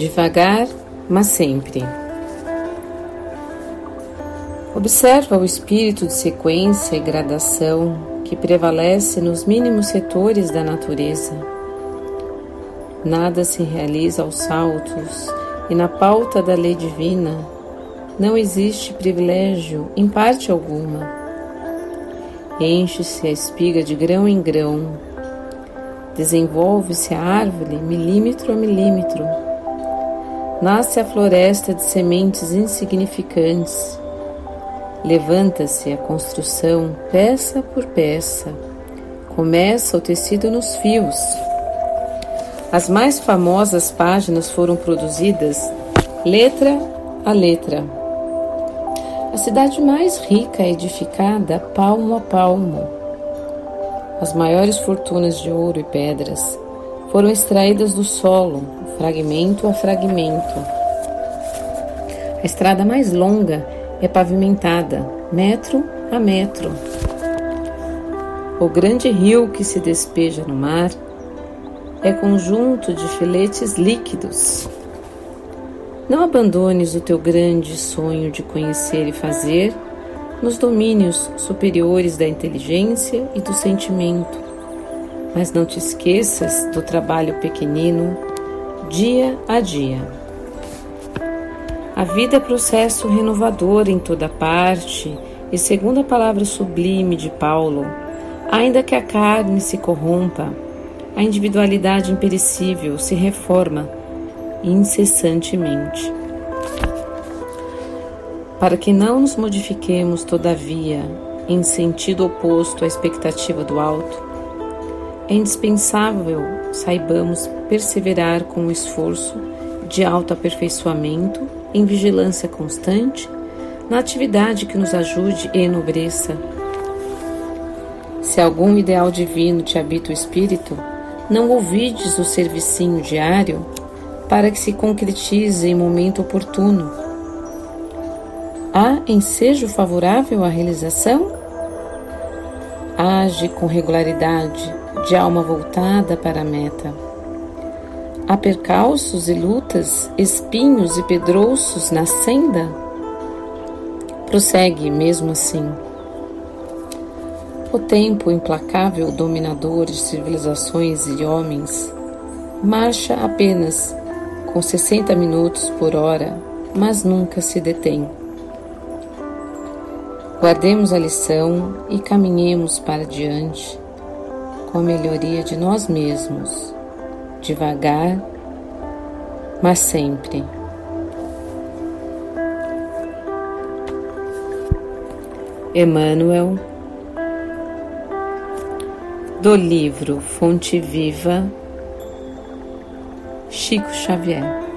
devagar, mas sempre. Observa o espírito de sequência e gradação que prevalece nos mínimos setores da natureza. Nada se realiza aos saltos e na pauta da lei divina não existe privilégio em parte alguma. Enche-se a espiga de grão em grão, desenvolve-se a árvore milímetro a milímetro, nasce a floresta de sementes insignificantes, levanta-se a construção peça por peça, começa o tecido nos fios. As mais famosas páginas foram produzidas letra a letra a cidade mais rica é edificada palmo a palmo. As maiores fortunas de ouro e pedras foram extraídas do solo, fragmento a fragmento. A estrada mais longa é pavimentada, metro a metro. O grande rio que se despeja no mar é conjunto de filetes líquidos. Não abandones o teu grande sonho de conhecer e fazer nos domínios superiores da inteligência e do sentimento, mas não te esqueças do trabalho pequenino, dia a dia. A vida é processo renovador em toda parte, e segundo a palavra sublime de Paulo, ainda que a carne se corrompa, a individualidade imperecível se reforma incessantemente. Para que não nos modifiquemos, todavia, em sentido oposto à expectativa do alto, é indispensável saibamos perseverar com o esforço de autoaperfeiçoamento, em vigilância constante, na atividade que nos ajude e enobreça. Se algum ideal divino te habita o espírito, não ouvides o servicinho diário para que se concretize em momento oportuno. Há ensejo favorável à realização? Age com regularidade, de alma voltada para a meta. Há percalços e lutas, espinhos e pedrouços na senda? Prossegue mesmo assim. O tempo implacável dominador de civilizações e homens marcha apenas com 60 minutos por hora, mas nunca se detém. Guardemos a lição e caminhemos para diante com a melhoria de nós mesmos, devagar, mas sempre. Emmanuel, do livro Fonte Viva Chico Xavier.